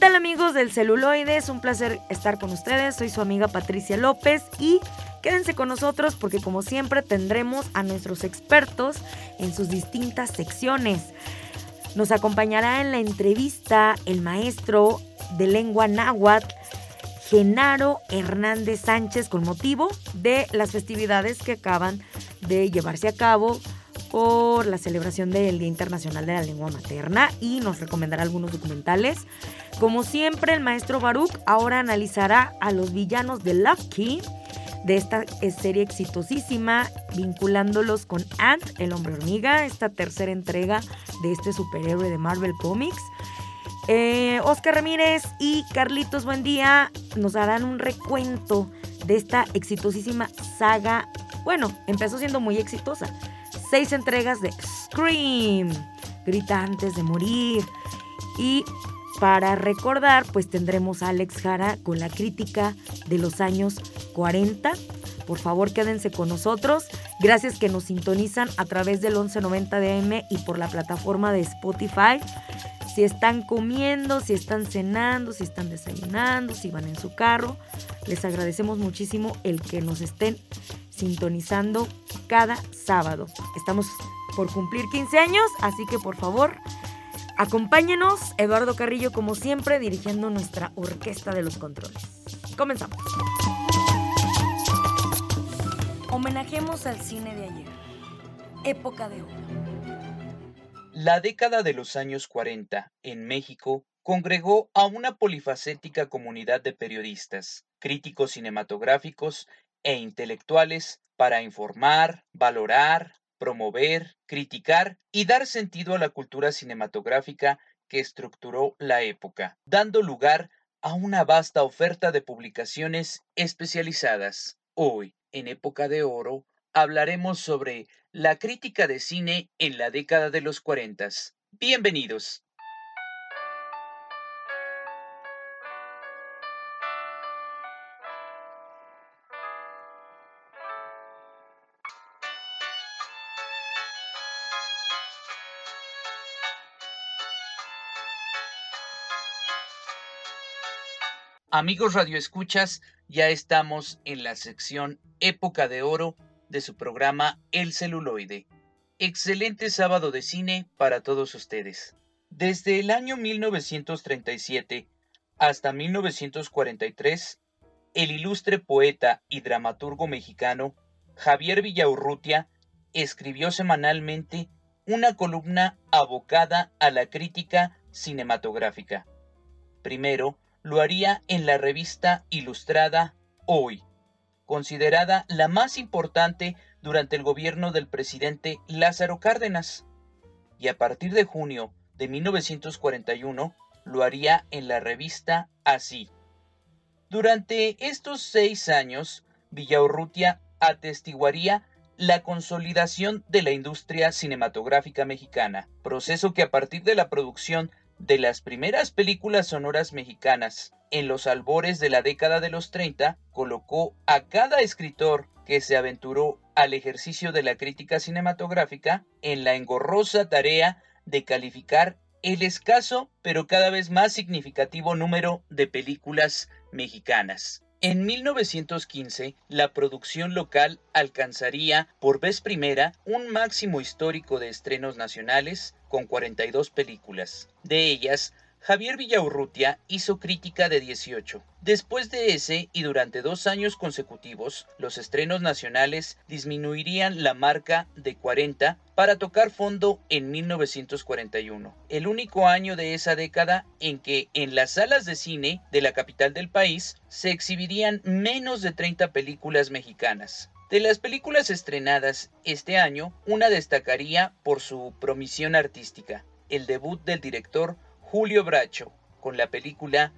Tal amigos del celuloide? Es un placer estar con ustedes. Soy su amiga Patricia López y quédense con nosotros porque como siempre tendremos a nuestros expertos en sus distintas secciones. Nos acompañará en la entrevista el maestro de lengua náhuatl, Genaro Hernández Sánchez, con motivo de las festividades que acaban de llevarse a cabo por la celebración del Día Internacional de la Lengua Materna y nos recomendará algunos documentales. Como siempre, el maestro Baruch ahora analizará a los villanos de Lucky de esta serie exitosísima, vinculándolos con Ant, el hombre hormiga, esta tercera entrega de este superhéroe de Marvel Comics. Eh, Oscar Ramírez y Carlitos Buendía nos harán un recuento de esta exitosísima saga. Bueno, empezó siendo muy exitosa. Seis entregas de Scream, Grita antes de morir. Y para recordar, pues tendremos a Alex Jara con la crítica de los años 40. Por favor, quédense con nosotros. Gracias que nos sintonizan a través del 1190 DM y por la plataforma de Spotify. Si están comiendo, si están cenando, si están desayunando, si van en su carro, les agradecemos muchísimo el que nos estén sintonizando cada sábado. Estamos por cumplir 15 años, así que por favor, Acompáñenos, Eduardo Carrillo, como siempre, dirigiendo nuestra orquesta de los controles. Comenzamos. Homenajemos al cine de ayer. Época de oro. La década de los años 40 en México congregó a una polifacética comunidad de periodistas, críticos cinematográficos e intelectuales para informar, valorar, promover, criticar y dar sentido a la cultura cinematográfica que estructuró la época, dando lugar a una vasta oferta de publicaciones especializadas. Hoy, en época de oro, hablaremos sobre la crítica de cine en la década de los 40. Bienvenidos. Amigos radioescuchas, ya estamos en la sección Época de Oro de su programa El celuloide. Excelente sábado de cine para todos ustedes. Desde el año 1937 hasta 1943, el ilustre poeta y dramaturgo mexicano Javier Villaurrutia escribió semanalmente una columna abocada a la crítica cinematográfica. Primero, lo haría en la revista ilustrada Hoy, considerada la más importante durante el gobierno del presidente Lázaro Cárdenas, y a partir de junio de 1941 lo haría en la revista Así. Durante estos seis años, Villaurrutia atestiguaría la consolidación de la industria cinematográfica mexicana, proceso que a partir de la producción de las primeras películas sonoras mexicanas en los albores de la década de los 30, colocó a cada escritor que se aventuró al ejercicio de la crítica cinematográfica en la engorrosa tarea de calificar el escaso pero cada vez más significativo número de películas mexicanas. En 1915, la producción local alcanzaría por vez primera un máximo histórico de estrenos nacionales con 42 películas. De ellas, Javier Villaurrutia hizo crítica de 18. Después de ese y durante dos años consecutivos, los estrenos nacionales disminuirían la marca de 40 para tocar fondo en 1941, el único año de esa década en que en las salas de cine de la capital del país se exhibirían menos de 30 películas mexicanas. De las películas estrenadas este año, una destacaría por su promisión artística. el debut del director Julio Bracho con la película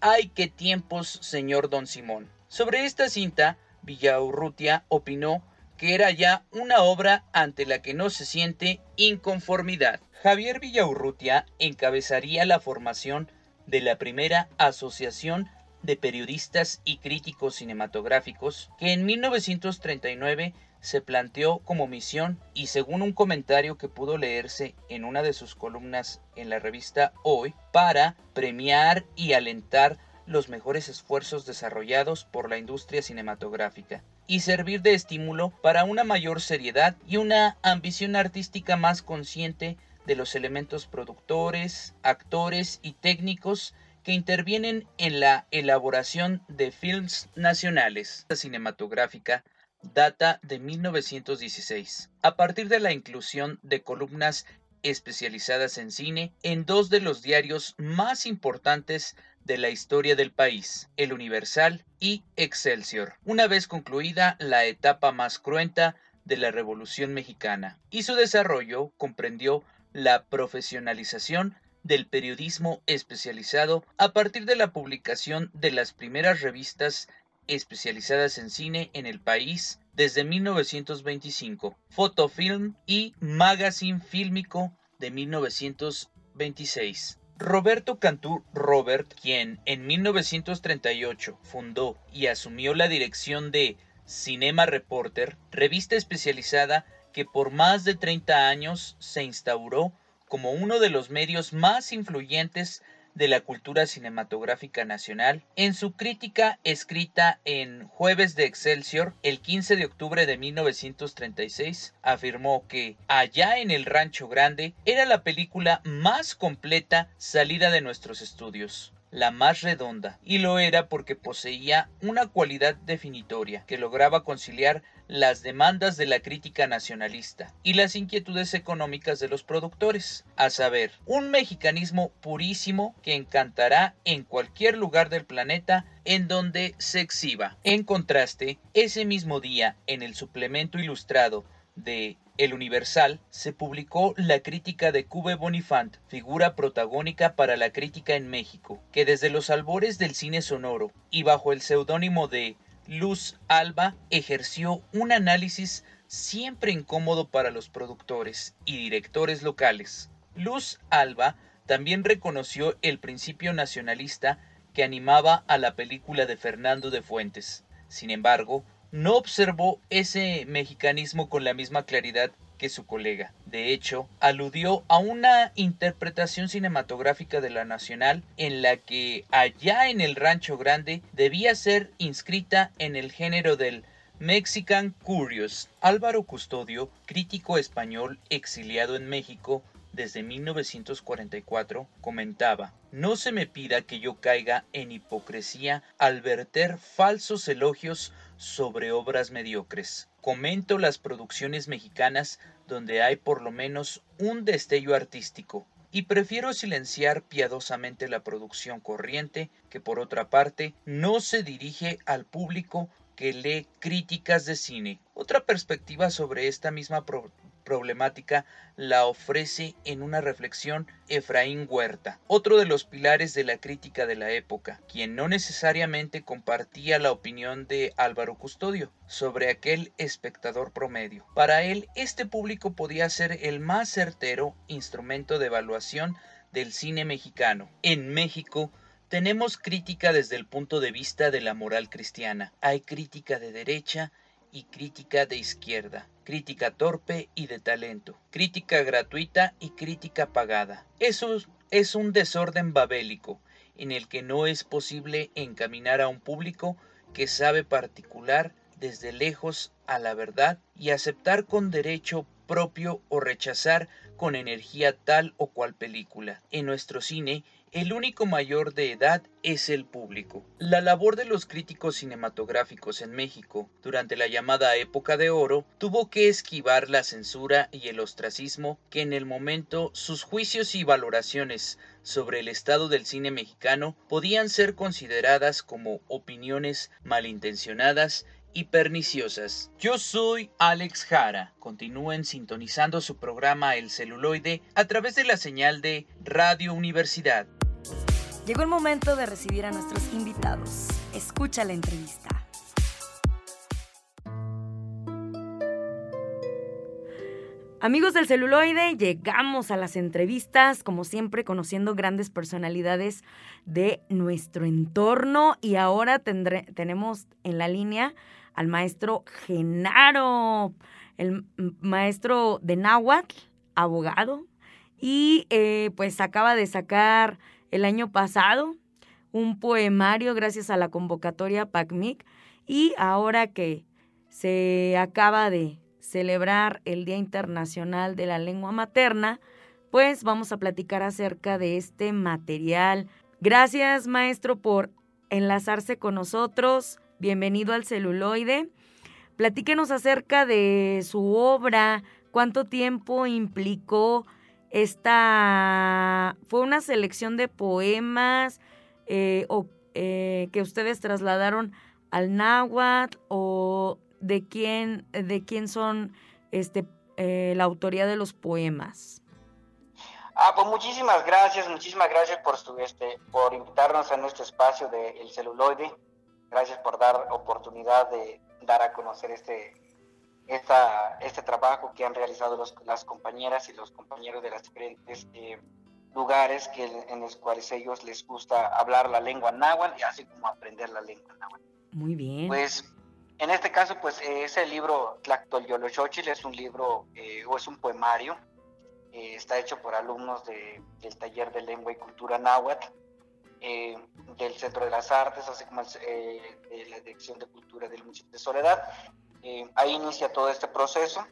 ¡Ay qué tiempos, señor Don Simón! Sobre esta cinta, Villaurrutia opinó que era ya una obra ante la que no se siente inconformidad. Javier Villaurrutia encabezaría la formación de la primera asociación de periodistas y críticos cinematográficos que en 1939 se planteó como misión y según un comentario que pudo leerse en una de sus columnas en la revista Hoy, para premiar y alentar los mejores esfuerzos desarrollados por la industria cinematográfica y servir de estímulo para una mayor seriedad y una ambición artística más consciente de los elementos productores, actores y técnicos que intervienen en la elaboración de films nacionales. La cinematográfica data de 1916, a partir de la inclusión de columnas especializadas en cine en dos de los diarios más importantes de la historia del país, El Universal y Excelsior, una vez concluida la etapa más cruenta de la Revolución Mexicana, y su desarrollo comprendió la profesionalización del periodismo especializado a partir de la publicación de las primeras revistas especializadas en cine en el país desde 1925, Fotofilm y Magazine Fílmico de 1926. Roberto Cantú Robert, quien en 1938 fundó y asumió la dirección de Cinema Reporter, revista especializada que por más de 30 años se instauró como uno de los medios más influyentes de la cultura cinematográfica nacional, en su crítica escrita en Jueves de Excelsior el 15 de octubre de 1936, afirmó que Allá en el Rancho Grande era la película más completa salida de nuestros estudios la más redonda, y lo era porque poseía una cualidad definitoria que lograba conciliar las demandas de la crítica nacionalista y las inquietudes económicas de los productores, a saber, un mexicanismo purísimo que encantará en cualquier lugar del planeta en donde se exhiba. En contraste, ese mismo día, en el suplemento ilustrado de el Universal se publicó la crítica de Cube Bonifant, figura protagónica para la crítica en México, que desde los albores del cine sonoro y bajo el seudónimo de Luz Alba ejerció un análisis siempre incómodo para los productores y directores locales. Luz Alba también reconoció el principio nacionalista que animaba a la película de Fernando de Fuentes. Sin embargo, no observó ese mexicanismo con la misma claridad que su colega. De hecho, aludió a una interpretación cinematográfica de la Nacional en la que allá en el Rancho Grande debía ser inscrita en el género del Mexican Curious. Álvaro Custodio, crítico español exiliado en México, desde 1944, comentaba, no se me pida que yo caiga en hipocresía al verter falsos elogios sobre obras mediocres. Comento las producciones mexicanas donde hay por lo menos un destello artístico, y prefiero silenciar piadosamente la producción corriente que por otra parte no se dirige al público que lee críticas de cine. Otra perspectiva sobre esta misma problemática la ofrece en una reflexión Efraín Huerta, otro de los pilares de la crítica de la época, quien no necesariamente compartía la opinión de Álvaro Custodio sobre aquel espectador promedio. Para él, este público podía ser el más certero instrumento de evaluación del cine mexicano. En México, tenemos crítica desde el punto de vista de la moral cristiana. Hay crítica de derecha y crítica de izquierda, crítica torpe y de talento, crítica gratuita y crítica pagada. Eso es un desorden babélico en el que no es posible encaminar a un público que sabe particular desde lejos a la verdad y aceptar con derecho propio o rechazar con energía tal o cual película. En nuestro cine el único mayor de edad es el público. La labor de los críticos cinematográficos en México durante la llamada época de oro tuvo que esquivar la censura y el ostracismo que en el momento sus juicios y valoraciones sobre el estado del cine mexicano podían ser consideradas como opiniones malintencionadas y perniciosas. Yo soy Alex Jara. Continúen sintonizando su programa El celuloide a través de la señal de Radio Universidad. Llegó el momento de recibir a nuestros invitados. Escucha la entrevista. Amigos del celuloide, llegamos a las entrevistas, como siempre, conociendo grandes personalidades de nuestro entorno. Y ahora tenemos en la línea al maestro Genaro, el maestro de Náhuatl, abogado, y eh, pues acaba de sacar el año pasado un poemario gracias a la convocatoria PACMIC y ahora que se acaba de celebrar el Día Internacional de la Lengua Materna, pues vamos a platicar acerca de este material. Gracias, maestro, por enlazarse con nosotros. Bienvenido al celuloide. Platíquenos acerca de su obra, cuánto tiempo implicó esta... ¿Fue una selección de poemas eh, o, eh, que ustedes trasladaron al náhuatl o de quién, de quién son este, eh, la autoría de los poemas? Ah, pues muchísimas gracias, muchísimas gracias por, su, este, por invitarnos a nuestro espacio del El celuloide. Gracias por dar oportunidad de dar a conocer este, esta, este trabajo que han realizado los, las compañeras y los compañeros de las diferentes eh, lugares que, en los cuales ellos les gusta hablar la lengua náhuatl y así como aprender la lengua náhuatl. Muy bien. Pues en este caso, pues ese libro Tlactol Yolochochil es un libro eh, o es un poemario. Eh, está hecho por alumnos de, del taller de lengua y cultura náhuatl eh, del Centro de las Artes, así como eh, de la Dirección de Cultura del municipio de Soledad. Eh, ahí inicia todo este proceso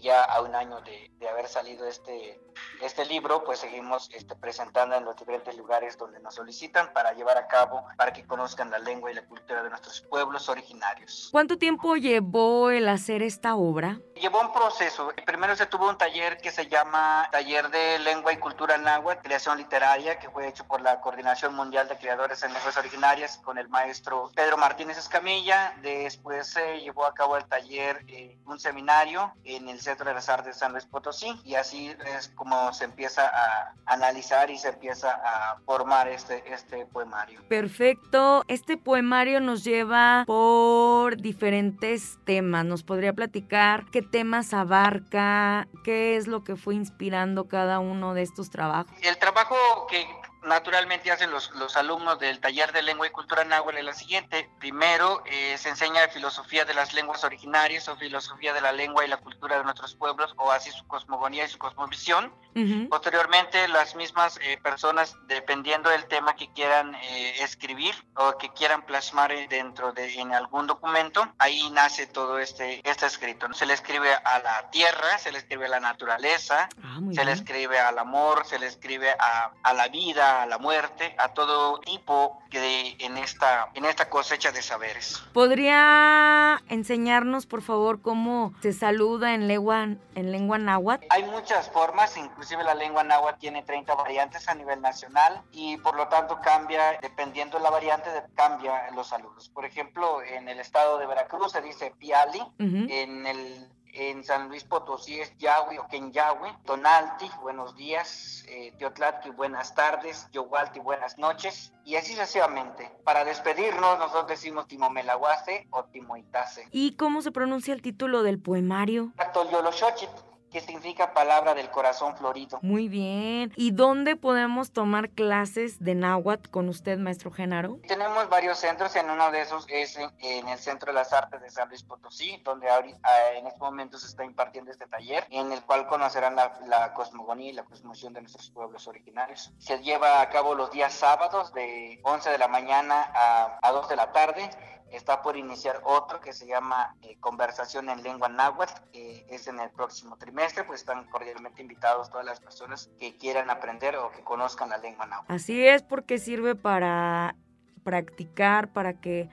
ya a un año de, de, haber salido este, este libro, pues seguimos este, presentando en los diferentes lugares donde nos solicitan para llevar a cabo, para que conozcan la lengua y la cultura de nuestros pueblos originarios. ¿Cuánto tiempo llevó el hacer esta obra? Llevó un proceso. Primero se tuvo un taller que se llama Taller de Lengua y Cultura Náhuatl, Creación Literaria, que fue hecho por la Coordinación Mundial de Creadores en Lenguas Originarias con el maestro Pedro Martínez Escamilla. Después se llevó a cabo el taller, eh, un seminario en el Centro de las Artes de San Luis Potosí y así es como se empieza a analizar y se empieza a formar este, este poemario. Perfecto. Este poemario nos lleva por diferentes temas. ¿Nos podría platicar qué temas abarca? ¿Qué es lo que fue inspirando cada uno de estos trabajos? El trabajo que naturalmente hacen los, los, alumnos del taller de lengua y cultura náhuatl es la siguiente. Primero eh, se enseña filosofía de las lenguas originarias o filosofía de la lengua y la cultura de nuestros pueblos o así su cosmogonía y su cosmovisión. Uh -huh. Posteriormente las mismas eh, personas, dependiendo del tema que quieran eh, escribir o que quieran plasmar dentro de en algún documento, ahí nace todo este, este escrito. Se le escribe a la tierra, se le escribe a la naturaleza, ah, se le escribe al amor, se le escribe a, a la vida, a la muerte, a todo tipo que en esta, en esta cosecha de saberes. ¿Podría enseñarnos, por favor, cómo se saluda en lengua, en lengua náhuatl? Hay muchas formas, inclusive la lengua náhuatl tiene 30 variantes a nivel nacional y por lo tanto cambia, dependiendo de la variante, cambia los saludos. Por ejemplo, en el estado de Veracruz se dice piali, uh -huh. en el en San Luis Potosí es Yahweh o Kenyahue, Tonalti, buenos días, eh, Teotlatki, buenas tardes, Yogualti, buenas noches, y así sucesivamente. Para despedirnos, nosotros decimos Timomelaguase o Timoitase. ¿Y cómo se pronuncia el título del poemario? Tactoyoloshochit que significa palabra del corazón florido. Muy bien. ¿Y dónde podemos tomar clases de náhuatl con usted, maestro Genaro? Tenemos varios centros, en uno de esos es en, en el Centro de las Artes de San Luis Potosí, donde ahorita, en este momento se está impartiendo este taller, en el cual conocerán la, la cosmogonía y la cosmovisión de nuestros pueblos originarios. Se lleva a cabo los días sábados de 11 de la mañana a, a 2 de la tarde está por iniciar otro que se llama eh, Conversación en Lengua Náhuatl, que es en el próximo trimestre, pues están cordialmente invitados todas las personas que quieran aprender o que conozcan la lengua náhuatl. Así es, porque sirve para practicar, para que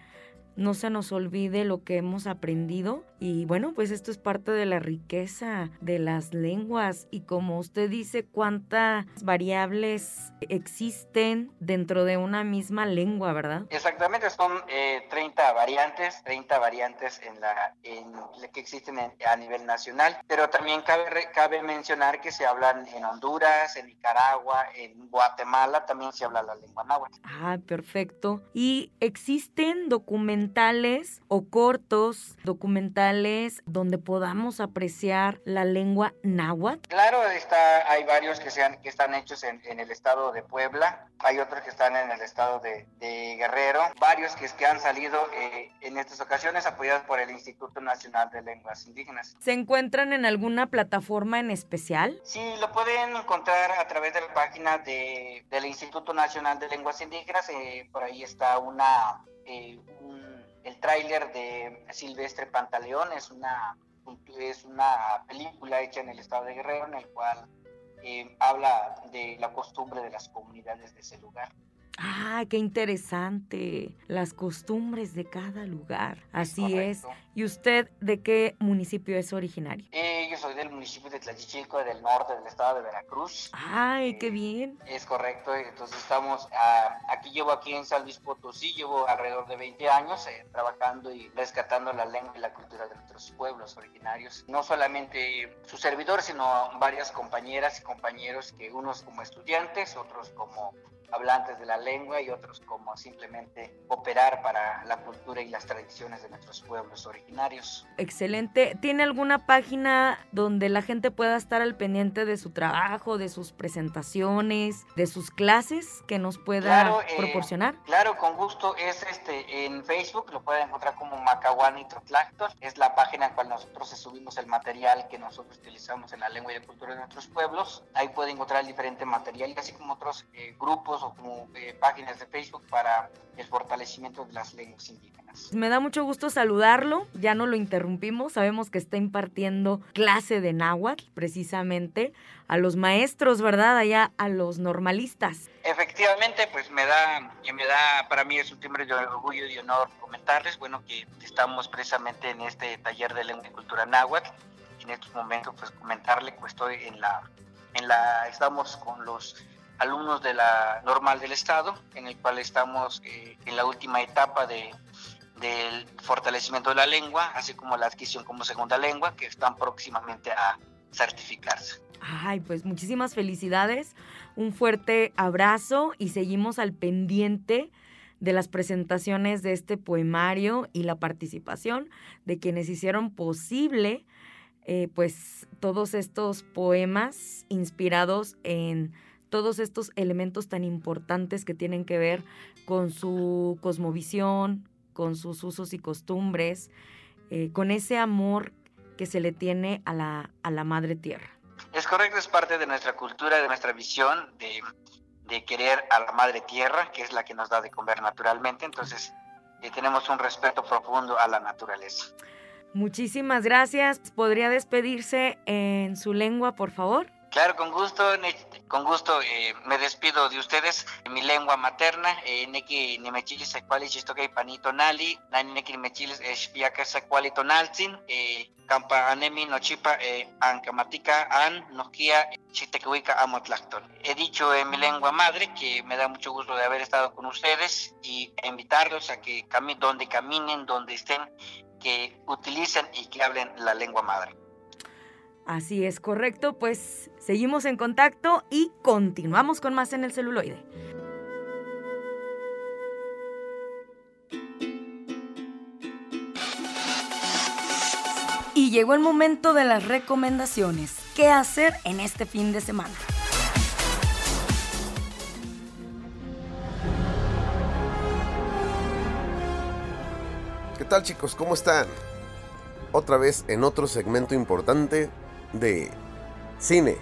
no se nos olvide lo que hemos aprendido y bueno, pues esto es parte de la riqueza de las lenguas y como usted dice, cuántas variables existen dentro de una misma lengua, ¿verdad? Exactamente, son 30 eh, variantes, 30 variantes en la, en que existen a nivel nacional, pero también cabe, cabe mencionar que se hablan en Honduras, en Nicaragua, en Guatemala, también se habla la lengua náhuatl. Ah, perfecto. ¿Y existen documentales o cortos documentales donde podamos apreciar la lengua náhuatl? Claro, está, hay varios que, sean, que están hechos en, el estado de Puebla, hay otros que están en el estado de, Guerrero, varios que, que han salido eh, en estas ocasiones apoyados por el Instituto Nacional de Lenguas Indígenas. ¿Se encuentran en alguna plataforma en especial? Sí, lo pueden encontrar a través de la página de, del Instituto Nacional de Lenguas Indígenas, eh, por ahí está una... Eh, el tráiler de Silvestre Pantaleón es una, es una película hecha en el estado de Guerrero en el cual eh, habla de la costumbre de las comunidades de ese lugar. Ah, qué interesante. Las costumbres de cada lugar. Así es. ¿Y usted de qué municipio es originario? Eh, yo soy del municipio de Tlachichico, del norte del estado de Veracruz. Ay, qué eh, bien. Es correcto. Entonces estamos, ah, aquí llevo aquí en San Luis Potosí, llevo alrededor de 20 años eh, trabajando y rescatando la lengua y la cultura de nuestros pueblos originarios. No solamente su servidor, sino varias compañeras y compañeros que unos como estudiantes, otros como hablantes de la lengua y otros como simplemente operar para la cultura y las tradiciones de nuestros pueblos originarios. Excelente. ¿Tiene alguna página donde la gente pueda estar al pendiente de su trabajo, de sus presentaciones, de sus clases que nos pueda eh, proporcionar? Claro, con gusto. Es este en Facebook, lo pueden encontrar como Macahuani Trotlactor. Es la página en la cual nosotros subimos el material que nosotros utilizamos en la lengua y la cultura de nuestros pueblos. Ahí pueden encontrar diferente material, así como otros eh, grupos o como eh, páginas de Facebook para el fortalecimiento de las lenguas indígenas. Me da mucho gusto saludarlo, ya no lo interrumpimos, sabemos que está impartiendo clase de náhuatl precisamente a los maestros, ¿verdad? Allá a los normalistas. Efectivamente, pues me da, me da, para mí es un timbre de orgullo y honor comentarles, bueno, que estamos precisamente en este taller de lengua y cultura náhuatl. En estos momentos, pues comentarle que estoy en la, en la, estamos con los alumnos de la normal del Estado, en el cual estamos eh, en la última etapa de, del fortalecimiento de la lengua, así como la adquisición como segunda lengua, que están próximamente a certificarse. Ay, pues muchísimas felicidades, un fuerte abrazo y seguimos al pendiente de las presentaciones de este poemario y la participación de quienes hicieron posible eh, pues todos estos poemas inspirados en todos estos elementos tan importantes que tienen que ver con su cosmovisión, con sus usos y costumbres, eh, con ese amor que se le tiene a la, a la madre tierra. Es correcto, es parte de nuestra cultura, de nuestra visión, de, de querer a la madre tierra, que es la que nos da de comer naturalmente. Entonces, eh, tenemos un respeto profundo a la naturaleza. Muchísimas gracias. ¿Podría despedirse en su lengua, por favor? Claro, con gusto, con gusto eh, me despido de ustedes. En mi lengua materna, eh, neki nimechilis secuali chistoke panito nali, nani neki nimechilis espiaca secuali tonalzin, eh, campa anemi nochipa eh, ancamatica an noquia chitecuica amotlactol. He dicho en mi lengua madre que me da mucho gusto de haber estado con ustedes y invitarlos a que caminen donde caminen, donde estén, que utilicen y que hablen la lengua madre. Así es correcto, pues seguimos en contacto y continuamos con más en el celuloide. Y llegó el momento de las recomendaciones. ¿Qué hacer en este fin de semana? ¿Qué tal chicos? ¿Cómo están? Otra vez en otro segmento importante de cine,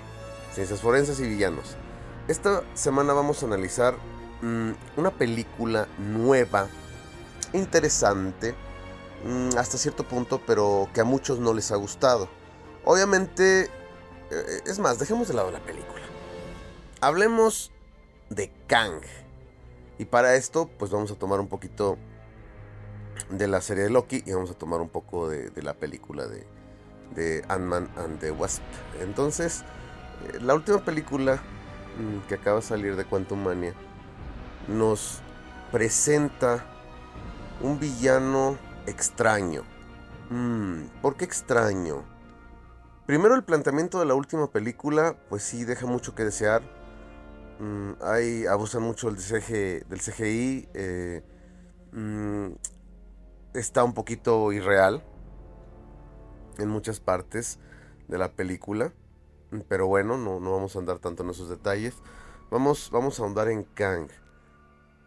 ciencias forenses y villanos. Esta semana vamos a analizar mm, una película nueva, interesante, mm, hasta cierto punto, pero que a muchos no les ha gustado. Obviamente, eh, es más, dejemos de lado la película. Hablemos de Kang. Y para esto, pues vamos a tomar un poquito de la serie de Loki y vamos a tomar un poco de, la película de, de Ant-Man and the Wasp. Entonces, eh, la última película mm, que acaba de salir de Quantum Mania nos presenta un villano extraño. Mm, ¿Por qué extraño? Primero el planteamiento de la última película, pues sí, deja mucho que desear. Mm, hay, abusan mucho del, del CGI. Eh, mm, está un poquito irreal en muchas partes de la película. Pero bueno, no, no vamos a andar tanto en esos detalles. Vamos, vamos a ahondar en Kang.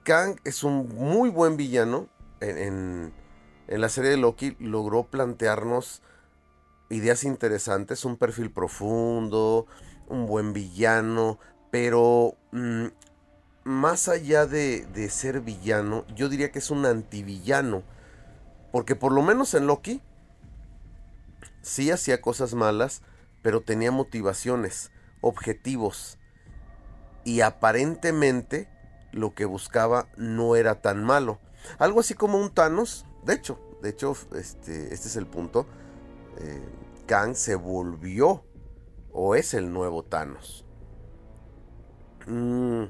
Kang es un muy buen villano. En, en, la serie de Loki logró plantearnos ideas interesantes, un perfil profundo, un buen villano, pero mm, más allá de, de, ser villano, yo diría que es un antivillano. Porque por lo menos en Loki sí hacía cosas malas, pero tenía motivaciones, objetivos. Y aparentemente lo que buscaba no era tan malo. Algo así como un Thanos. De hecho, de hecho, este, este es el punto. Eh, Kang se volvió o es el nuevo Thanos. Mm,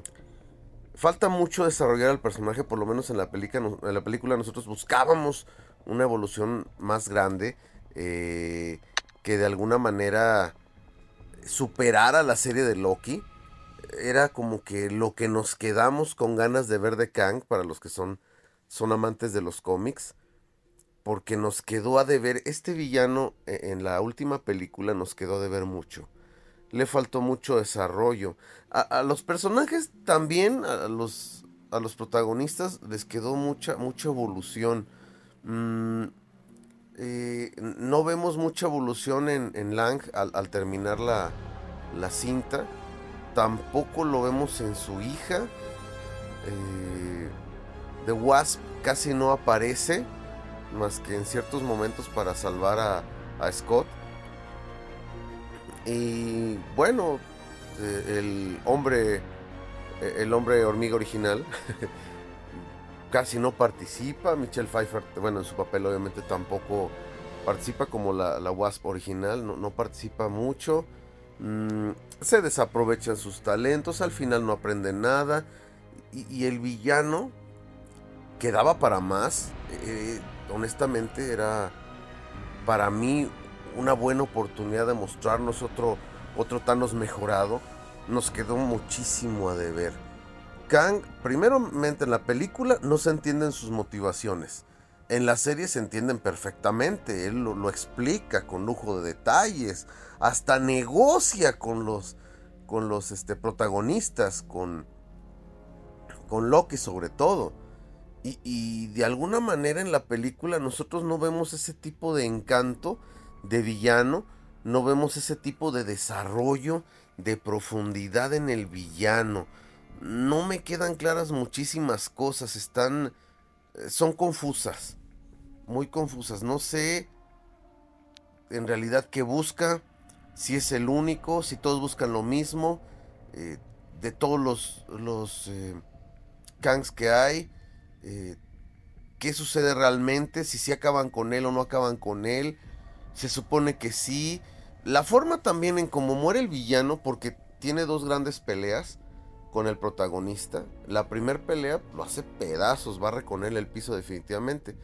falta mucho desarrollar al personaje, por lo menos en la, película, en la película nosotros buscábamos una evolución más grande eh, que de alguna manera superara la serie de Loki era como que lo que nos quedamos con ganas de ver de Kang, para los que son, son amantes de los cómics, porque nos quedó a deber, este villano e, en la última película nos quedó a deber mucho. Le faltó mucho desarrollo. A, los personajes también, a los, a los protagonistas, les quedó mucha, mucha evolución. Mm, eh, no vemos mucha evolución en, Lang al, terminar la, la cinta tampoco lo vemos en su hija. Eh, The Wasp casi no aparece, más que en ciertos momentos para salvar a, Scott. Y bueno, eh, el hombre, el hombre hormiga original, casi no participa. Michelle Pfeiffer, bueno, en su papel obviamente tampoco participa como la, Wasp original, no, no participa mucho. Mm, se desaprovechan sus talentos, al final no aprenden nada. Y, el villano quedaba para más. Eh, honestamente era para mí una buena oportunidad de mostrarnos otro, otro Thanos mejorado. Nos quedó muchísimo a deber. Kang, primeramente en la película no se entienden sus motivaciones. En la serie se entienden perfectamente, él lo, explica con lujo de detalles, hasta negocia con los, con los este, protagonistas, con, con Loki sobre todo. Y, y, de alguna manera en la película nosotros no vemos ese tipo de encanto de villano, no vemos ese tipo de desarrollo, de profundidad en el villano. No me quedan claras muchísimas cosas, están... Eh, son confusas muy confusas. No sé en realidad qué busca, si es el único, si todos buscan lo mismo, eh, de todos los, los eh, Kangs que hay, eh, qué sucede realmente, si sí acaban con él o no acaban con él. Se supone que sí. La forma también en cómo muere el villano, porque tiene dos grandes peleas con el protagonista. La primera pelea lo hace pedazos, barre con él el piso definitivamente.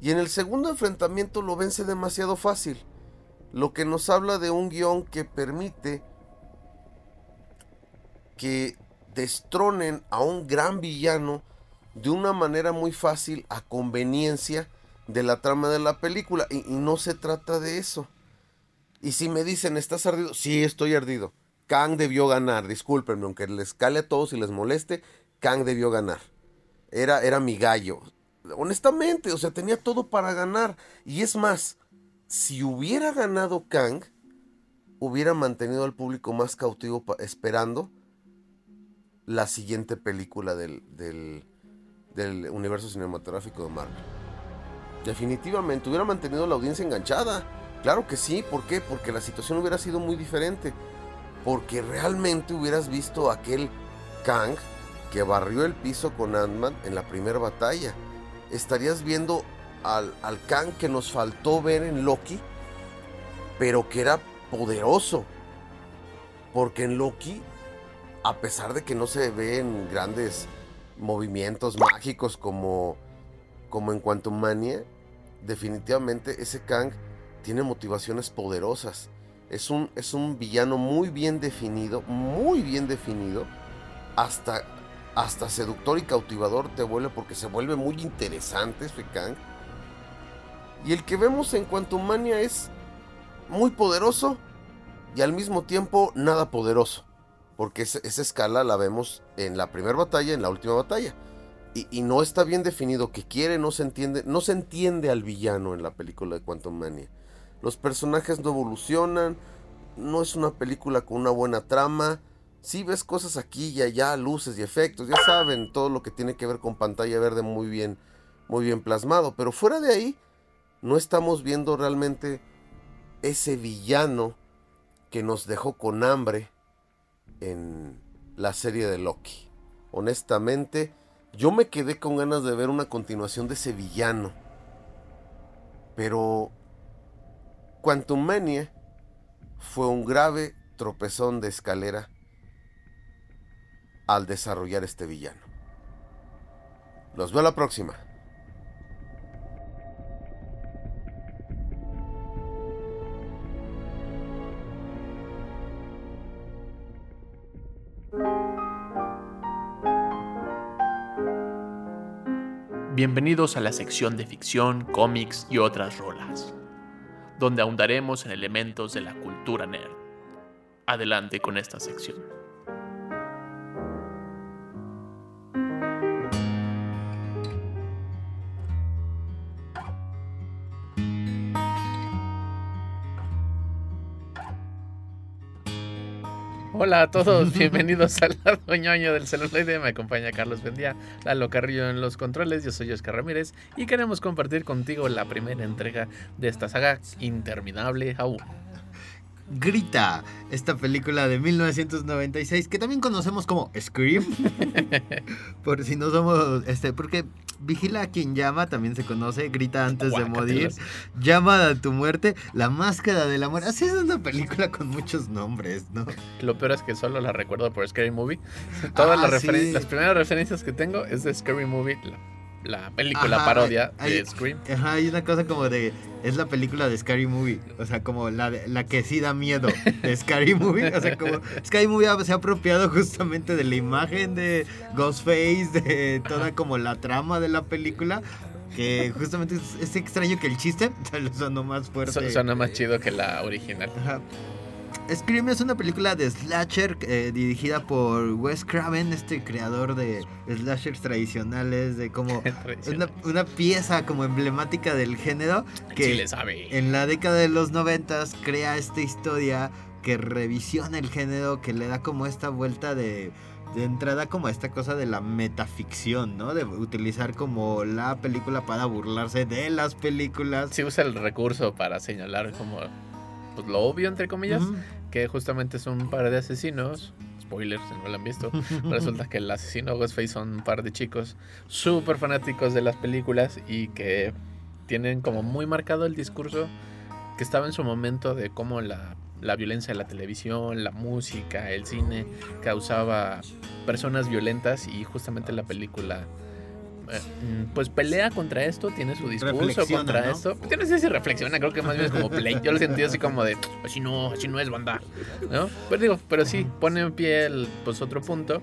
Y en el segundo enfrentamiento lo vence demasiado fácil, lo que nos habla de un guion que permite que destronen a un gran villano de una manera muy fácil a conveniencia de la trama de la película. Y, no se trata de eso. Y si me dicen, ¿estás ardido? Sí, estoy ardido. Kang debió ganar, discúlpenme, aunque les cale a todos y les moleste, Kang debió ganar. Era, era mi gallo honestamente, o sea, tenía todo para ganar. Y es más, si hubiera ganado Kang, hubiera mantenido al público más cautivo esperando la siguiente película del, del, del, universo cinematográfico de Marvel. Definitivamente, hubiera mantenido la audiencia enganchada. Claro que sí, ¿por qué? Porque la situación hubiera sido muy diferente. Porque realmente hubieras visto aquel Kang que barrió el piso con Ant-Man en la primera batalla estarías viendo al, al Kang que nos faltó ver en Loki, pero que era poderoso. Porque en Loki, a pesar de que no se ven grandes movimientos mágicos como, como en Quantum Mania, definitivamente ese Kang tiene motivaciones poderosas. Es un, es un villano muy bien definido, muy bien definido, hasta, hasta seductor y cautivador te vuelve porque se vuelve muy interesante ese Kang. Y el que vemos en Quantum Mania es muy poderoso y al mismo tiempo nada poderoso. Porque esa, escala la vemos en la primera batalla, en la última batalla. Y, no está bien definido que quiere, no se entiende, no se entiende al villano en la película de Quantum Mania. Los personajes no evolucionan, no es una película con una buena trama. Sí ves cosas aquí y allá, luces y efectos, ya saben, todo lo que tiene que ver con pantalla verde muy bien, muy bien plasmado. Pero fuera de ahí, no estamos viendo realmente ese villano que nos dejó con hambre en la serie de Loki. Honestamente, yo me quedé con ganas de ver una continuación de ese villano. Pero Quantum Mania fue un grave tropezón de escalera al desarrollar este villano. Los veo la próxima. Bienvenidos a la sección de ficción, cómics y otras rolas, donde ahondaremos en elementos de la cultura nerd. Adelante con esta sección. Hola a todos, bienvenidos al lado ñoño del celuloide. Me acompaña Carlos Bendía, Lalo Carrillo en los controles. Yo soy Oscar Ramírez y queremos compartir contigo la primera entrega de esta saga interminable aún. Grita, esta película de 1996 que también conocemos como Scream. Por si no somos, este, porque Vigila a quien llama, también se conoce, Grita antes de morir, Llama a tu muerte, La máscara del amor. Así es una película con muchos nombres, ¿no? Lo peor es que solo la recuerdo por Scary Movie. Todas las, ah, las primeras referencias que tengo es de Scary Movie, la película parodia de Scream. Ajá, hay una cosa como de. Es la película de Scary Movie. O sea, como la, la que sí da miedo de Scary Movie. O sea, como Scary Movie se ha apropiado justamente de la imagen de Ghostface, de toda como la trama de la película. Que justamente es, extraño que el chiste suena más fuerte. Suena más chido que la original. Ajá. Scream es una película de slasher eh, dirigida por Wes Craven, este creador de slashers tradicionales, de como una, pieza como emblemática del género que en la década de los noventas crea esta historia que revisiona el género, que le da como esta vuelta de, de entrada como esta cosa de la metaficción, ¿no? De utilizar como la película para burlarse de las películas. Sí usa el recurso para señalar como pues, lo obvio, entre comillas, que justamente son un par de asesinos. Spoilers, si no lo han visto. Resulta que el asesino Ghostface son un par de chicos súper fanáticos de las películas y que tienen como muy marcado el discurso que estaba en su momento de cómo la, la violencia de la televisión, la música, el cine causaba personas violentas y justamente la película pues pelea contra esto, tiene su discurso contra esto. Yo no sé si reflexiona, creo que más bien es como play. Yo lo sentí así como de, así no, así no es banda, ¿no? Pero digo, pero sí, pone en pie el, pues otro punto,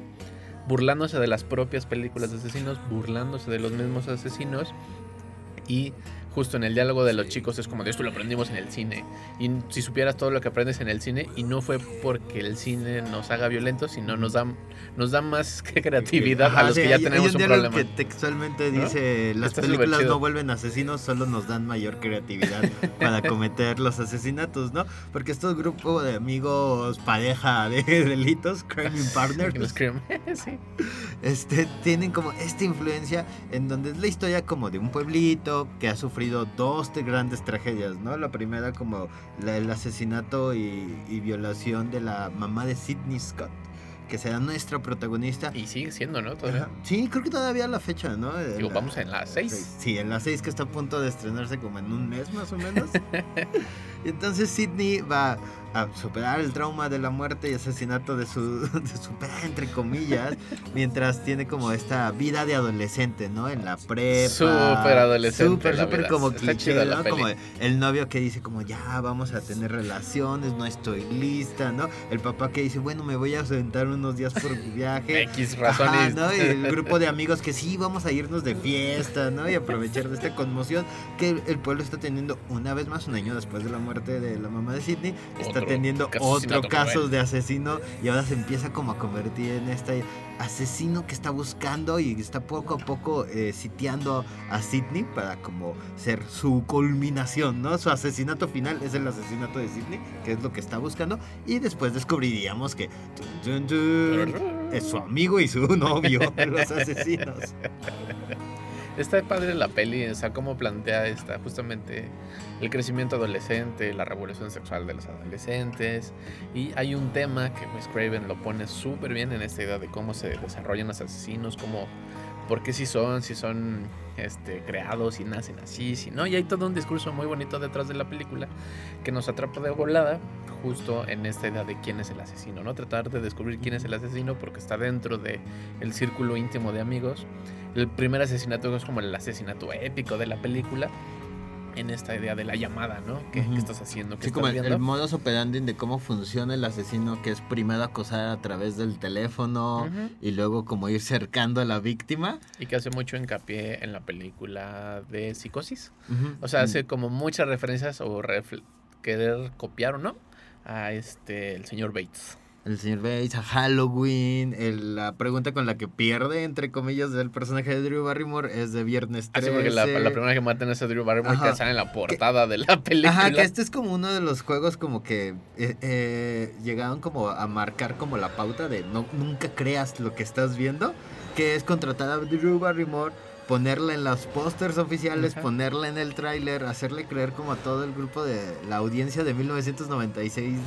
burlándose de las propias películas de asesinos, burlándose de los mismos asesinos y justo en el diálogo de los chicos es como de esto lo aprendimos en el cine. Y si supieras todo lo que aprendes en el cine, y no fue porque el cine nos haga violentos, sino nos da, nos da más creatividad a los que ya tenemos un, un problema. que textualmente dice, las películas no vuelven asesinos, solo nos dan mayor creatividad para cometer los asesinatos, ¿no? Porque estos grupos de amigos, pareja de delitos, crime partners, sí. Este, tienen como esta influencia en donde es la historia como de un pueblito que ha sufrido dos grandes tragedias, ¿no? La primera como el asesinato y, violación de la mamá de Sidney Scott, que sea nuestra protagonista. Y sigue siendo, ¿no? ¿Todavía? Sí, creo que todavía la fecha, ¿no? Digo, vamos en la 6. Sí, en la 6 que está a punto de estrenarse como en un mes más o menos. y entonces Sidney va a superar el trauma de la muerte y asesinato de su, de su entre comillas, mientras tiene como esta vida de adolescente, ¿no? En la prepa. Súper adolescente. Súper, súper como cliché, ¿no? Como el novio que dice como, ya, vamos a tener relaciones, no estoy lista, ¿no? El papá que dice, bueno, me voy a sentar unos días por viaje. X razones. ¿no? Y el grupo de amigos que sí, vamos a irnos de fiesta, ¿no? Y aprovechar de esta conmoción que el pueblo está teniendo una vez más, un año después de la muerte de la mamá de Sidney, está teniendo otro caso de asesino y ahora se empieza como a convertir en este asesino que está buscando y está poco a poco eh, sitiando a Sidney para como ser su culminación, ¿no? Su asesinato final es el asesinato de Sidney, que es lo que está buscando y después descubriríamos que es su amigo y su novio, los asesinos. Está padre la peli, o sea, cómo plantea esta, justamente el crecimiento adolescente, la revolución sexual de los adolescentes. Y hay un tema que Wes Craven lo pone súper bien en esta idea de cómo se desarrollan los asesinos, cómo, por qué si son, si son este, creados y nacen así, si no. Y hay todo un discurso muy bonito detrás de la película que nos atrapa de volada justo en esta idea de quién es el asesino, ¿no? Tratar de descubrir quién es el asesino porque está dentro del el círculo íntimo de amigos el primer asesinato es como el asesinato épico de la película. En esta idea de la llamada, ¿no? ¿Qué, estás haciendo? ¿Qué sí, como el, modus operandi de cómo funciona el asesino, que es primero acosar a través del teléfono y luego como ir cercando a la víctima. Y que hace mucho hincapié en la película de Psicosis. O sea, hace como muchas referencias o querer copiar o no a este el señor Bates el señor Bates, a Halloween, la pregunta con la que pierde, entre comillas, del personaje de Drew Barrymore es de Viernes 13. Así porque la, primera que matan es a Drew Barrymore que sale en la portada de la película. Ajá, que este es como uno de los juegos como que eh, eh, llegaron como a marcar como la pauta de no nunca creas lo que estás viendo, que es contratar a Drew Barrymore ponerla en los pósters oficiales, ponerla en el tráiler, hacerle creer como a todo el grupo de la audiencia de 1996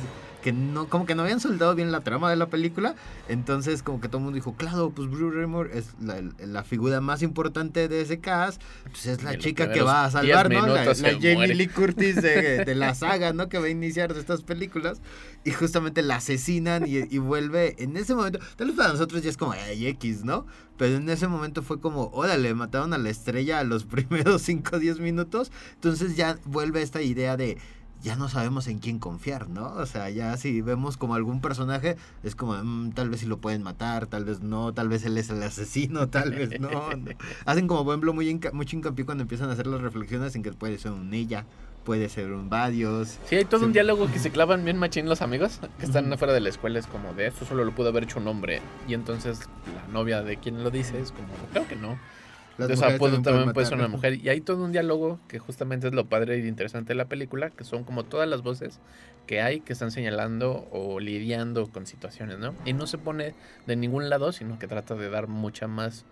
que no, como que no habían soldado bien la trama de la película. Entonces, como que todo el mundo dijo, claro, pues Blue Barrymore es la, figura más importante de ese cast. Pues es la chica que va a salvar, ¿no? La, Jamie Lee Curtis de, la saga, ¿no? Que va a iniciar de estas películas. Y justamente la asesinan y, vuelve en ese momento. Tal vez para nosotros ya es como, ay, X, ¿no? Pero en ese momento fue como, órale, mataron a la estrella a los primeros 5 o 10 minutos. Entonces ya vuelve esta idea de ya no sabemos en quién confiar, ¿no? O sea, ya si vemos como algún personaje, es como, mm, tal vez si lo pueden matar, tal vez no, tal vez él es el asesino, tal vez no. Hacen como, por ejemplo, muy mucho hincapié cuando empiezan a hacer las reflexiones en que puede ser un ella, puede ser un varios. Sí, hay todo un diálogo que se clavan bien machín los amigos que están afuera de la escuela, es como de esto solo lo pudo haber hecho un hombre. Y entonces la novia de quien lo dice es como, creo que no puede, también puede ser una mujer. Y hay todo un diálogo que justamente es lo padre y interesante de la película, que son como todas las voces que hay que están señalando o lidiando con situaciones, ¿no? Y no se pone de ningún lado, sino que trata de dar mucha más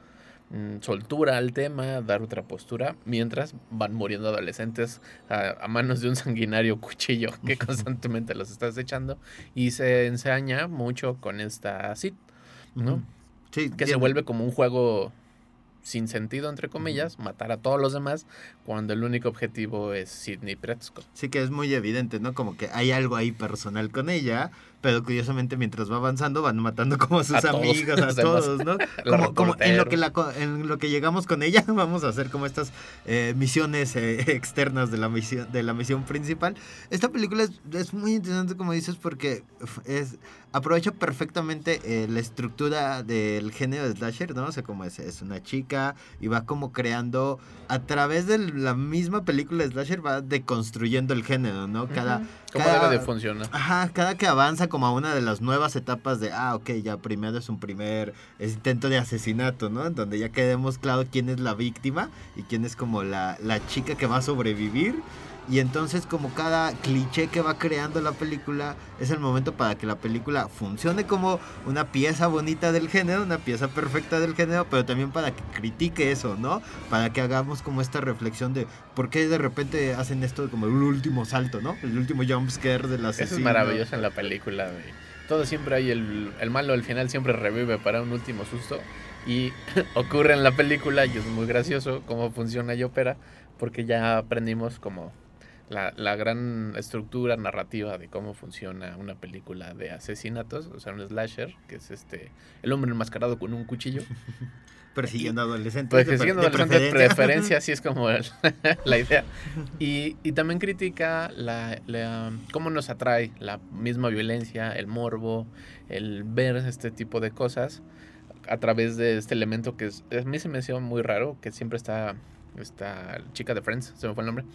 mm, soltura al tema, dar otra postura, mientras van muriendo adolescentes a, manos de un sanguinario cuchillo que constantemente los estás echando. Y se ensaña mucho con esta sit, ¿no? Sí, que se vuelve como un juego sin sentido, entre comillas, matar a todos los demás cuando el único objetivo es Sidney Prescott. Sí que es muy evidente, ¿no? Como que hay algo ahí personal con ella, pero curiosamente mientras va avanzando van matando como a sus amigos, a todos, ¿no? Como, en, lo que en lo que llegamos con ella vamos a hacer como estas eh, misiones eh, externas de la misión de la misión principal. Esta película es, muy interesante como dices porque es aprovecha perfectamente eh, la estructura del género de slasher, ¿no? O sea, como es, es una chica y va como creando a través de la misma película de slasher va deconstruyendo el género, ¿no? Cada ¿Cómo debe de funcionar? Ajá, cada que avanza como a una de las nuevas etapas de, ah, ok, ya primero es un primer intento de asesinato, ¿no? Donde ya quedemos claro quién es la víctima y quién es como la, la chica que va a sobrevivir. Y entonces como cada cliché que va creando la película es el momento para que la película funcione como una pieza bonita del género, una pieza perfecta del género, pero también para que critique eso, ¿no? Para que hagamos como esta reflexión de por qué de repente hacen esto como el último salto, ¿no? El último jumpscare de la Eso es maravilloso en la película, todo siempre hay el, el malo al final siempre revive para un último susto. Y ocurre en la película y es muy gracioso cómo funciona y opera, porque ya aprendimos como la, la, gran estructura narrativa de cómo funciona una película de asesinatos, o sea, un slasher, que es este el hombre enmascarado con un cuchillo. Persiguiendo adolescentes. Persiguiendo de adolescentes, preferencia. preferencia, así es como la idea. Y, y también critica la, la, cómo nos atrae la misma violencia, el morbo, el ver este tipo de cosas a través de este elemento que es, a mí se me hacía muy raro, que siempre está esta chica de Friends, se me fue el nombre.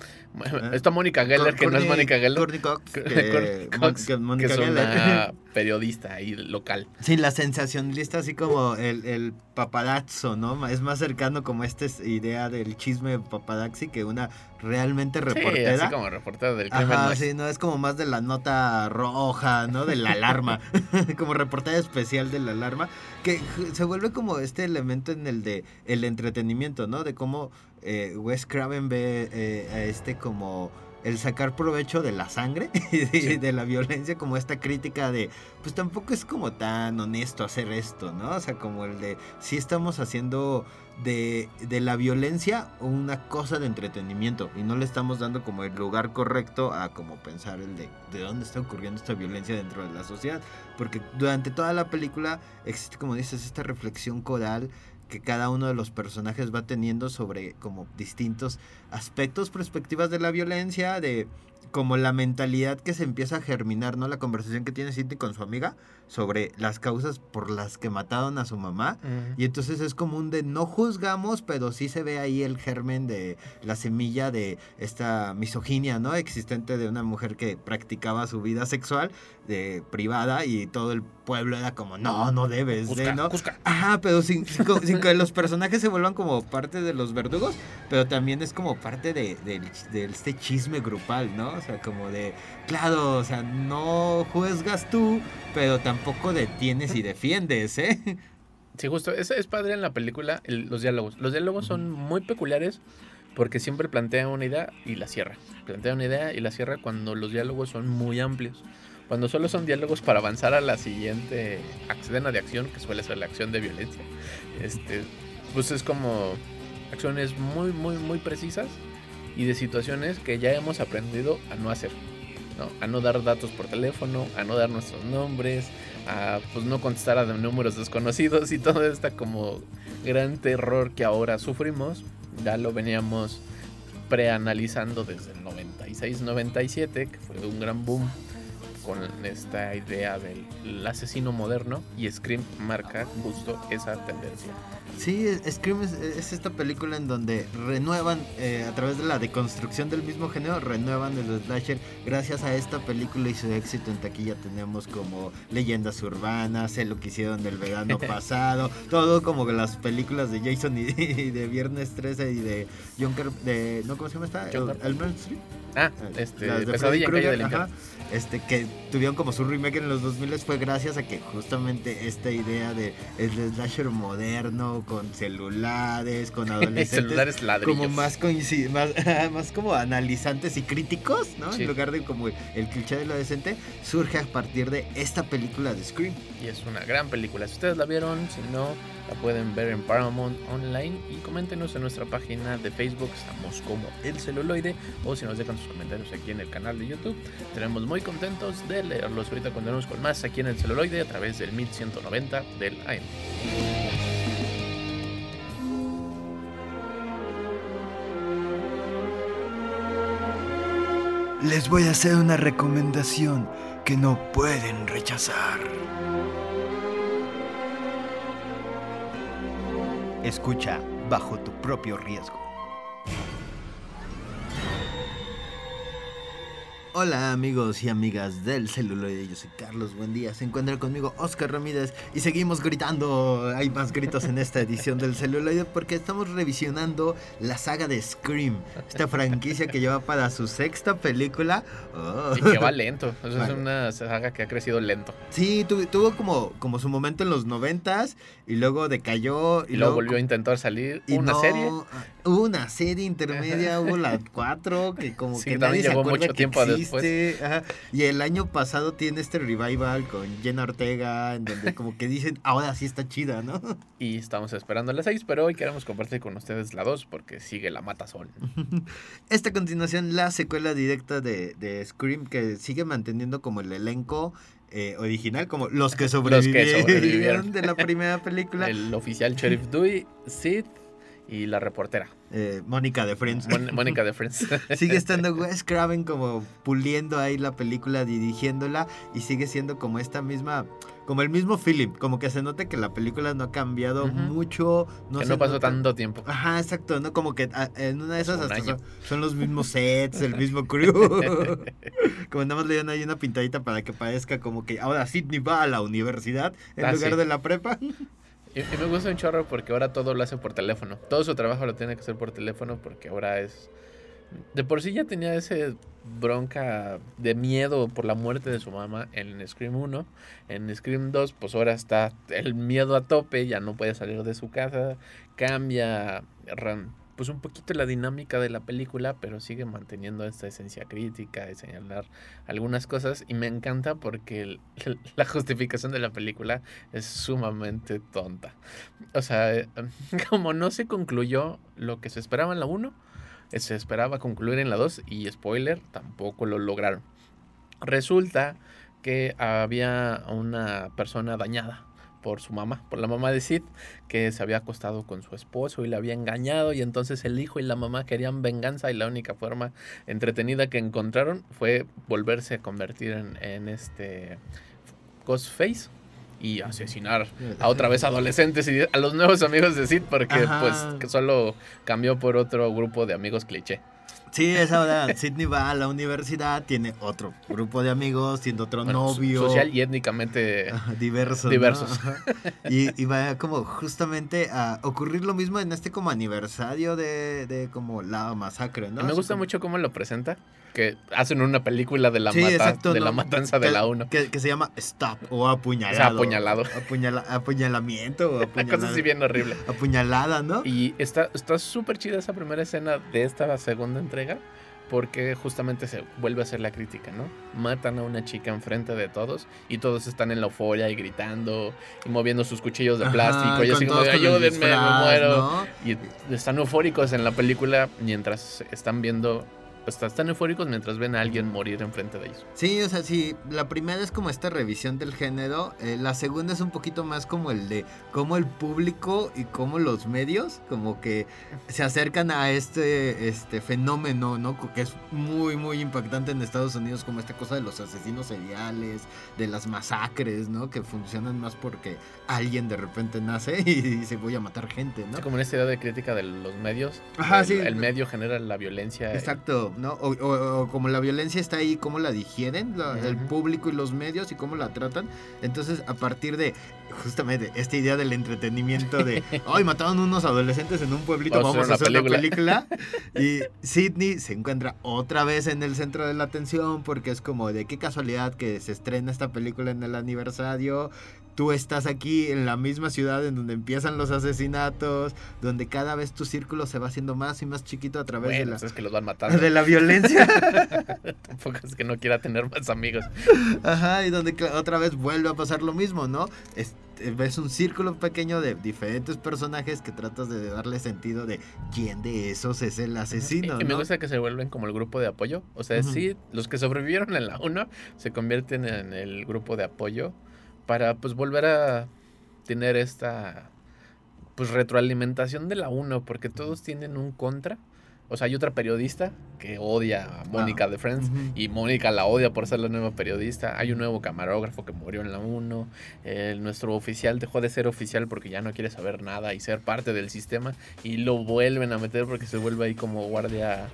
Ah, esta Mónica Geller, que no es Mónica Geller. Courtney Cox, que, Cox, que, que es una periodista ahí local. Sí, la sensacionalista, así como el, el paparazzo, ¿no? Es más cercano como esta idea del chisme paparazzi que una realmente reportera. Sí, así como reportera del crimen. Ajá, no sí, no, es como más de la nota roja, ¿no? De la alarma. como reportera especial de la alarma. Que se vuelve como este elemento en el de el entretenimiento, ¿no? De cómo eh, Wes Craven ve eh, a este como el sacar provecho de la sangre y de, de, la violencia, como esta crítica de, pues tampoco es como tan honesto hacer esto, ¿no? O sea, como el de, sí estamos haciendo de, de, la violencia una cosa de entretenimiento y no le estamos dando como el lugar correcto a como pensar el de, de dónde está ocurriendo esta violencia dentro de la sociedad. Porque durante toda la película existe, como dices, esta reflexión coral que cada uno de los personajes va teniendo sobre como distintos aspectos, perspectivas de la violencia, de como la mentalidad que se empieza a germinar, ¿no? La conversación que tiene Cindy con su amiga sobre las causas por las que mataron a su mamá. Y entonces es como un de no juzgamos, pero sí se ve ahí el germen de la semilla de esta misoginia, ¿no? Existente de una mujer que practicaba su vida sexual de privada y todo el pueblo era como, no, no debes, Cusca, de, ¿no? Cusca. Ajá, pero sin, sin, sin, que los personajes se vuelvan como parte de los verdugos, pero también es como parte de, de, de este chisme grupal, ¿no? O sea, como de, claro, o sea, no juzgas tú, pero tampoco detienes y defiendes, ¿eh? Sí, justo, es, es padre en la película el, los diálogos. Los diálogos son muy peculiares porque siempre plantea una idea y la cierra. Plantea una idea y la cierra cuando los diálogos son muy amplios. Cuando solo son diálogos para avanzar a la siguiente escena de acción, que suele ser la acción de violencia, este, pues es como acciones muy, muy, muy precisas y de situaciones que ya hemos aprendido a no hacer. A no dar datos por teléfono, a no dar nuestros nombres, a pues no contestar a números desconocidos y todo este como gran terror que ahora sufrimos. Ya lo veníamos preanalizando desde el 96-97, que fue un gran boom con esta idea del asesino moderno y Scream marca justo esa tendencia. Sí, Scream es, es esta película en donde renuevan, eh, a través de la deconstrucción del mismo género, renuevan el slasher. Gracias a esta película y su éxito en taquilla tenemos como leyendas urbanas, sé lo que hicieron del verano pasado, todo como las películas de Jason y, y, de Viernes 13 y de Junker, de, ¿no? ¿Cómo se llama esta? El, el Street. Ah, este, Las de Pesadilla en Calle del. Este, que tuvieron como su remake en los 2000 fue gracias a que justamente esta idea de el slasher moderno con celulares, con adolescentes celulares ladrillos. como más, más más como analizantes y críticos, ¿no? Sí. En lugar de como el cliché del adolescente, surge a partir de esta película de Scream. Y es una gran película. Si ustedes la vieron, si no, la pueden ver en Paramount Online y coméntenos en nuestra página de Facebook, estamos como El Celuloide, o si nos dejan sus comentarios aquí en el canal de YouTube. Tenemos muy contentos de leerlos. Ahorita continuamos con más aquí en El Celuloide a través del 1190 del AM. Les voy a hacer una recomendación que no pueden rechazar. Escucha bajo tu propio riesgo. Hola amigos y amigas del celuloide, yo soy Carlos, buen día, se encuentra conmigo Oscar Ramírez y seguimos gritando, hay más gritos en esta edición del celuloide porque estamos revisionando la saga de Scream, esta franquicia que lleva para su sexta película. Oh. Y que va lento, o sea, es una saga que ha crecido lento. Sí, tuvo, tuvo como, como su momento en los noventas y luego decayó. Y, y luego, volvió a intentar salir. ¿Hubo una no, serie? Hubo una serie intermedia, hubo la 4 que como sí, que nadie se acuerda mucho que tiempo existe. Existe. Y el año pasado tiene este revival con Jenna Ortega, en donde como que dicen, ahora sí está chida, ¿no? Y estamos esperando la 6, pero hoy queremos compartir con ustedes la 2 porque sigue la Matazón. Esta continuación, la secuela directa de, de Scream, que sigue manteniendo como el elenco eh, original, como los que sobrevivieron, de la primera película. El oficial Sheriff Dewey, Sid y la reportera. Eh, Mónica de Friends. Mónica de Friends. sigue estando Wes Craven como puliendo ahí la película, dirigiéndola y sigue siendo como esta misma como el mismo feeling, como que se nota que la película no ha cambiado mucho. No que no pasó tanto tiempo. Ajá, exacto, ¿no? Como que ah, en una de esas hasta son, los mismos sets, el mismo crew. como andamos leyendo ahí una pintadita para que parezca como que ahora Sidney va a la universidad en ah, lugar de la prepa. Y, me gusta un chorro porque ahora todo lo hace por teléfono. Todo su trabajo lo tiene que hacer por teléfono porque ahora es de por sí ya tenía ese bronca de miedo por la muerte de su mamá en Scream 1. En Scream 2, pues ahora está el miedo a tope, ya no puede salir de su casa. Cambia pues un poquito la dinámica de la película, pero sigue manteniendo esta esencia crítica de señalar algunas cosas. Y me encanta porque la justificación de la película es sumamente tonta. O sea, como no se concluyó lo que se esperaba en la 1 se esperaba concluir en la 2 y spoiler, tampoco lo lograron. Resulta que había una persona dañada por su mamá, por la mamá de Sid, que se había acostado con su esposo y le había engañado y entonces el hijo y la mamá querían venganza y la única forma entretenida que encontraron fue volverse a convertir en, en este Ghostface y asesinar a otra vez adolescentes y a los nuevos amigos de Sid porque pues que solo cambió por otro grupo de amigos cliché. Sí, es ahora Sidney va a la universidad, tiene otro grupo de amigos, tiene otro novio. Social y étnicamente diverso, diversos. Y, va como justamente a ocurrir lo mismo en este como aniversario de, de como la masacre, ¿no? Me gusta mucho cómo lo presenta que hacen una película de la, de la matanza de la 1. Que, se llama Stop o Apuñalado. apuñalado. apuñalamiento o Una cosa así bien horrible. Apuñalada, ¿no? Y está súper chida esa primera escena de esta segunda entrega porque justamente se vuelve a hacer la crítica, ¿no? Matan a una chica enfrente de todos y todos están en la euforia y gritando y moviendo sus cuchillos de plástico y así como ayúdenme, me muero. Y están eufóricos en la película mientras están viendo están eufóricos mientras ven a alguien morir enfrente de ellos. Sí, o sea, sí, la primera es como esta revisión del género, eh, la segunda es un poquito más como el de cómo el público y cómo los medios como que se acercan a este, este fenómeno, ¿no? Que es muy, muy impactante en Estados Unidos, como esta cosa de los asesinos seriales, de las masacres, ¿no? Que funcionan más porque alguien de repente nace y dice voy a matar gente, ¿no? como en esta idea de crítica de los medios. Ajá, el, sí. El medio genera la violencia. Exacto. O, como la violencia está ahí, cómo la digieren el público y los medios y cómo la tratan. Entonces, a partir de justamente esta idea del entretenimiento de, ay, mataron unos adolescentes en un pueblito, vamos, a hacer una película. y Sidney se encuentra otra vez en el centro de la atención porque es como de qué casualidad que se estrena esta película en el aniversario tú estás aquí en la misma ciudad en donde empiezan los asesinatos, donde cada vez tu círculo se va haciendo más y más chiquito a través de la pues es que los van matando. de la violencia. Tampoco es que no quiera tener más amigos. Ajá, y donde otra vez vuelve a pasar lo mismo, ¿no? Es, ves un círculo pequeño de diferentes personajes que tratas de darle sentido de quién de esos es el asesino. Y, me gusta que se vuelven como el grupo de apoyo. O sea, sí, los que sobrevivieron en la 1 se convierten en el grupo de apoyo para pues volver a tener esta pues retroalimentación de la 1, porque todos tienen un contra. O sea, hay otra periodista que odia a Mónica de Friends y Mónica la odia por ser la nueva periodista. Hay un nuevo camarógrafo que murió en la 1. nuestro oficial dejó de ser oficial porque ya no quiere saber nada y ser parte del sistema y lo vuelven a meter porque se vuelve ahí como guardia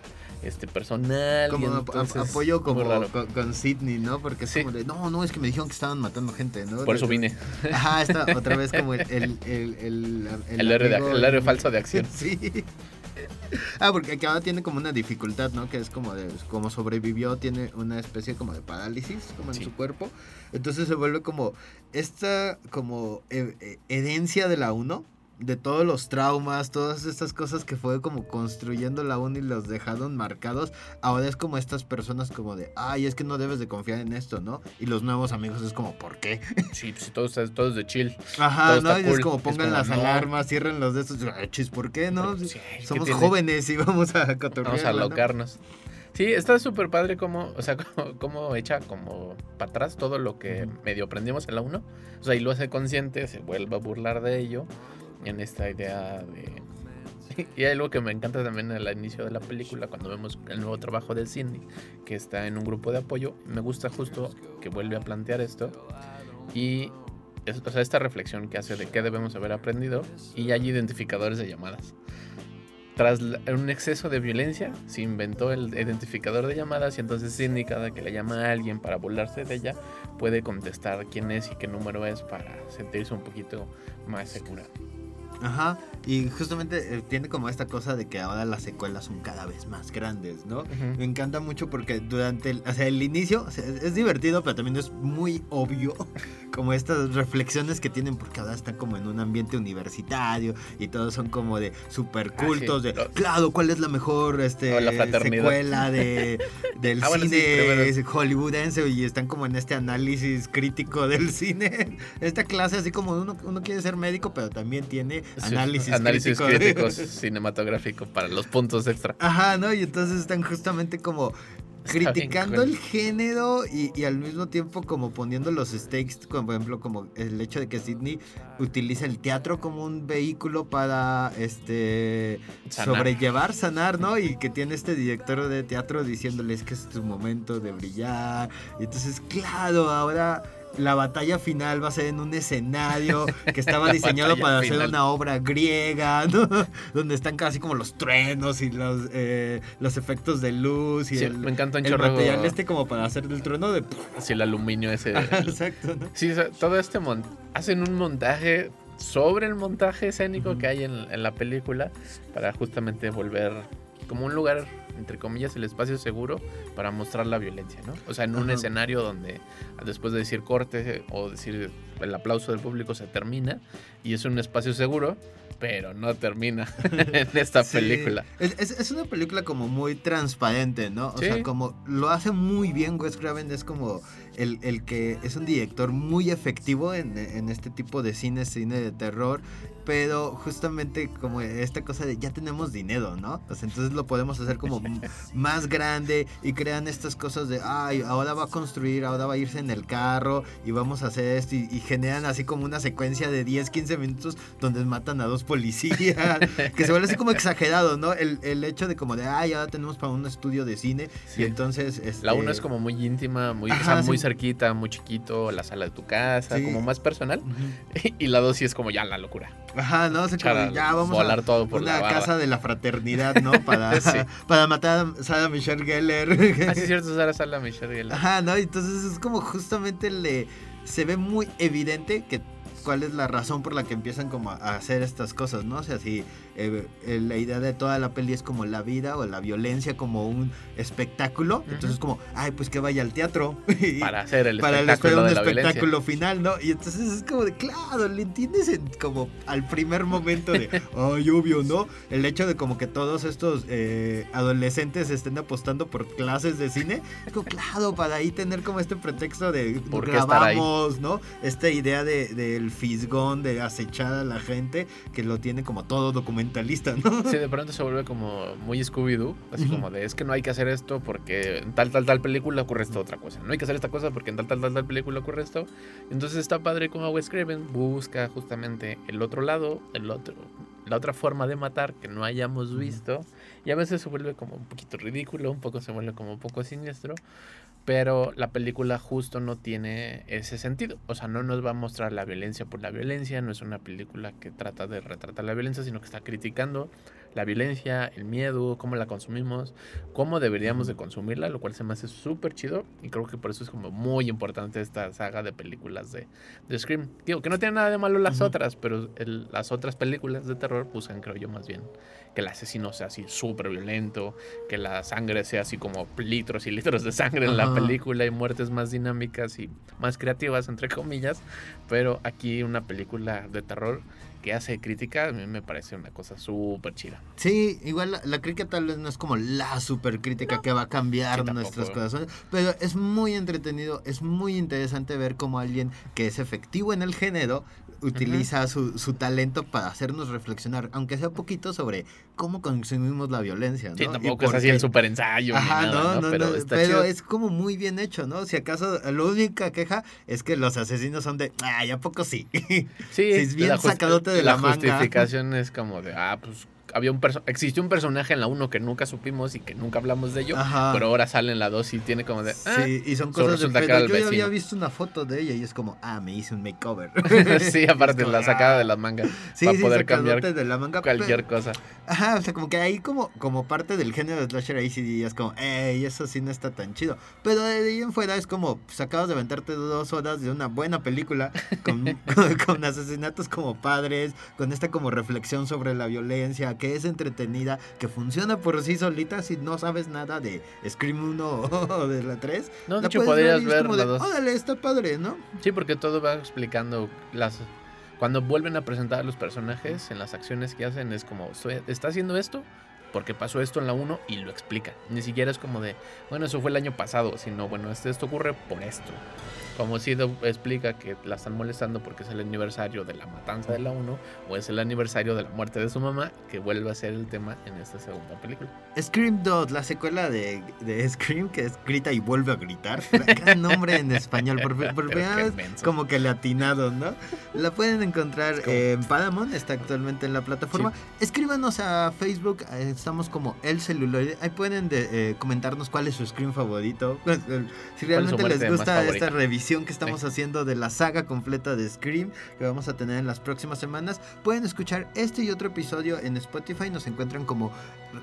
este personal. Como apoyo como con, con, Sidney, ¿no? Porque es como de, no, no, es que me dijeron que estaban matando gente, ¿no? Por eso vine. Ajá, está otra vez como el... El, el, el, el, héroe, falso de acción. sí. Ah, porque ahora tiene como una dificultad, ¿no? Que es como de, como sobrevivió, tiene una especie como de parálisis, como en su cuerpo. Entonces se vuelve como esta, como herencia de la 1, de todos los traumas, todas estas cosas que fue como construyendo la UNI y los dejaron marcados, ahora es como estas personas como de, ay, es que no debes de confiar en esto, ¿no? Y los nuevos amigos es como, ¿por qué? Sí, pues todos, todos de chill. Ajá, ¿no? es como pongan las alarmas, cierren los de estos, chis, ¿por qué, no? Somos jóvenes y vamos a cotorrear. Vamos a alocarnos. Sí, está súper padre como, o sea, como, echa como para atrás todo lo que medio aprendimos en la 1. O sea, y lo hace consciente, se vuelve a burlar de ello en esta idea de... Y hay algo que me encanta también al inicio de la película, cuando vemos el nuevo trabajo de Cindy, que está en un grupo de apoyo. Me gusta justo que vuelve a plantear esto. Y o sea, esta reflexión que hace de qué debemos haber aprendido. Y hay identificadores de llamadas. Tras un exceso de violencia, se inventó el identificador de llamadas y entonces Cindy cada que le llama a alguien para burlarse de ella puede contestar quién es y qué número es para sentirse un poquito más segura. Ajá, y justamente eh, tiene como esta cosa de que ahora las secuelas son cada vez más grandes, ¿no? Me encanta mucho porque durante el, o sea, el inicio es, divertido, pero también es muy obvio como estas reflexiones que tienen porque ahora están como en un ambiente universitario y todos son como de super ah, cultos de, claro, ¿cuál es la mejor este, secuela de, del ah, cine hollywoodense? Y están como en este análisis crítico del cine. Esta clase así como uno, uno quiere ser médico, pero también tiene análisis, análisis críticos cinematográfico para los puntos extra. Ajá, ¿no? Y entonces están justamente como criticando el género y, al mismo tiempo como poniendo los stakes, como por ejemplo como el hecho de que Sidney utiliza el teatro como un vehículo para este sobrellevar, sanar, ¿no? Y que tiene este director de teatro diciéndoles que es tu momento de brillar. Y entonces, claro, ahora la batalla final va a ser en un escenario que estaba diseñado para hacer una obra griega, ¿no? Donde están casi como los truenos y los, eh, los efectos de luz y el, me encanta el material este como para hacer el trueno de... Sí, el aluminio ese. Exacto, ¿no? Sí, todo este... hacen un montaje sobre el montaje escénico que hay en, en la película para justamente volver como un lugar entre comillas, el espacio seguro para mostrar la violencia, ¿no? O sea, en un escenario donde después de decir corte o decir el aplauso del público se termina y es un espacio seguro, pero no termina en esta película. Es, una película como muy transparente, ¿no? O sea, como lo hace muy bien Wes Craven, es como el, el, que es un director muy efectivo en, en, este tipo de cine, cine de terror, pero justamente como esta cosa de ya tenemos dinero, ¿no? Pues entonces lo podemos hacer como más grande y crean estas cosas de, ay, ahora va a construir, ahora va a irse en el carro y vamos a hacer esto y, generan así como una secuencia de 10, 15 minutos donde matan a dos policías, que se vuelve así como exagerado, ¿no? El, el hecho de como de, ay, ahora tenemos para un estudio de cine y entonces... Este... La uno es como muy íntima, muy, muy cerquita, muy chiquito, la sala de tu casa, como más personal. y la dos sí es como ya la locura. Ajá, no, sé como ya vamos a todo por una casa de la fraternidad, ¿no? Para, para matar a Sarah Michelle Geller. ah, sí, es cierto, Sarah, Sarah Michelle Geller. Ajá, no, entonces es como justamente le se ve muy evidente que cuál es la razón por la que empiezan como a hacer estas cosas, ¿no? O sea, si eh, eh, la idea de toda la peli es como la vida o la violencia como un espectáculo, entonces como, ay, pues que vaya al teatro. para hacer el para espectáculo un espectáculo final, ¿no? Y entonces es como de, claro, le entiendes como al primer momento de, ay, obvio, ¿no? El hecho de como que todos estos eh, adolescentes estén apostando por clases de cine, es como, claro, para ahí tener como este pretexto de grabamos, ¿no? Esta idea del de, fisgón, de acechar a la gente, que lo tiene como todo documentalista, ¿no? Sí, de pronto se vuelve como muy Scooby-Doo, así como de, es que no hay que hacer esto porque en tal, tal, tal película ocurre esta otra cosa. No hay que hacer esta cosa porque en tal, tal, tal, tal película ocurre esto. Entonces está padre como Wes Craven busca justamente el otro lado, el otro, la otra forma de matar que no hayamos visto. Y a veces se vuelve como un poquito ridículo, un poco se vuelve como un poco siniestro. Pero la película justo no tiene ese sentido. O sea, no nos va a mostrar la violencia por la violencia. No es una película que trata de retratar la violencia, sino que está criticando la violencia, el miedo, cómo la consumimos, cómo deberíamos de consumirla, lo cual se me hace súper chido. Y creo que por eso es como muy importante esta saga de películas de, de Scream. Digo, que no tiene nada de malo las otras, pero las otras películas de terror buscan, creo yo, más bien que el asesino sea así súper violento, que la sangre sea así como litros y litros de sangre en la película y muertes más dinámicas y más creativas, entre comillas. Pero aquí una película de terror que hace crítica, a mí me parece una cosa súper chida. Sí, igual la, crítica tal vez no es como la super crítica que va a cambiar nuestros corazones, pero es muy entretenido, es muy interesante ver cómo alguien que es efectivo en el género utiliza su, su, talento para hacernos reflexionar, aunque sea poquito, sobre cómo consumimos la violencia. ¿no? Sí, tampoco es así el super ensayo. Ajá, no, no, pero, pero es como muy bien hecho, ¿no? Si acaso la única queja es que los asesinos son de, ay, ¿a poco sí? Sí, es bien sacadote de la, la justificación es como de, ah, pues había un existió un personaje en la 1 que nunca supimos y que nunca hablamos de ello, pero ahora sale en la 2 y tiene como de... Ah, sí, y son cosas de yo ya había visto una foto de ella y es como, ah, me hice un makeover. sí, aparte la sacada de la manga. Sí, para sí, poder cambiar de la manga, cualquier cosa. Ajá, o sea, como que ahí como, como parte del género de slasher ahí sí es como, ey, eso sí no está tan chido. Pero de ahí en fuera es como, pues acabas de aventarte dos horas de una buena película con, con asesinatos como padres, con esta como reflexión sobre la violencia, que es entretenida que funciona por sí solita si no sabes nada de Scream 1 o de la 3. No, de hecho podrías ver, ver Órale, está padre, ¿no? Sí, porque todo va explicando las cuando vuelven a presentar a los personajes en las acciones que hacen es como está haciendo esto porque pasó esto en la 1 y lo explica. Ni siquiera es como de, bueno, eso fue el año pasado, sino, bueno, esto, esto ocurre por esto. Como si explica que la están molestando porque es el aniversario de la matanza de la 1 o es el aniversario de la muerte de su mamá, que vuelve a ser el tema en esta segunda película. Scream 2, la secuela de, de Scream, que es grita y vuelve a gritar. Gran nombre en español, por, por primera como que latinado, ¿no? La pueden encontrar en Paramount, está actualmente en la plataforma. Escríbanos a Facebook, estamos como El Celuloide. Ahí pueden eh, comentarnos cuál es su Scream favorito. Si realmente les gusta esta revisión que estamos haciendo de la saga completa de Scream que vamos a tener en las próximas semanas. Pueden escuchar este y otro episodio en Spotify. Nos encuentran como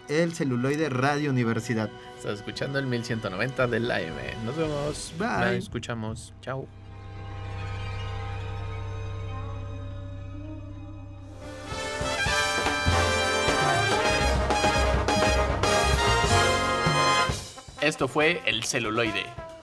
el celuloide Radio Universidad. Estás escuchando el 1190 del AM. Nos vemos. Bye. Nos escuchamos. Chao. Esto fue El Celuloide.